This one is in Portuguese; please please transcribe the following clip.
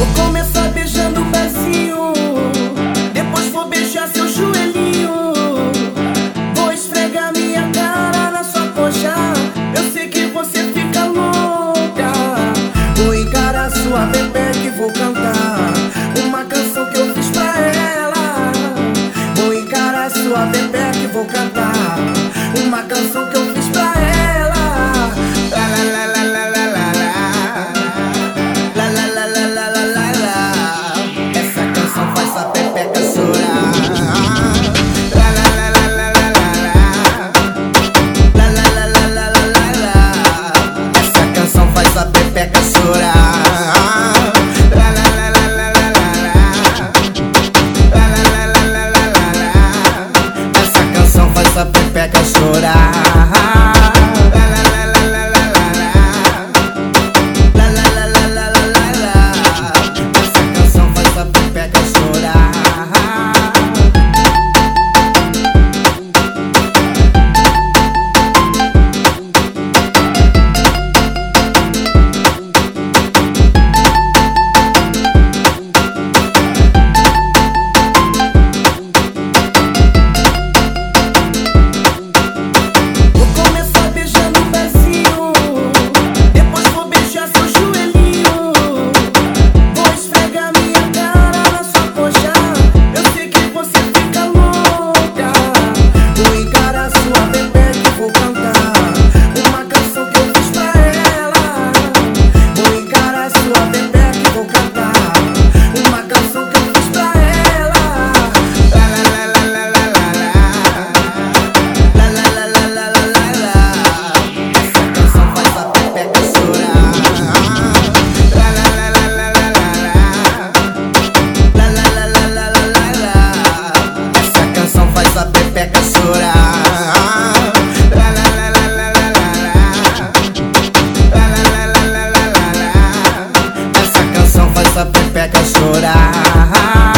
Vou começar beijando o pezinho. Depois vou beijar seu joelhinho. Vou esfregar minha cara na sua coxa. Eu sei que você fica louca. Vou encarar sua bebê que vou cantar. Uma canção que eu fiz pra ela. Vou encarar sua bebê que vou cantar. Uma canção que eu pepeca chorar. Faz a pepeca chorar.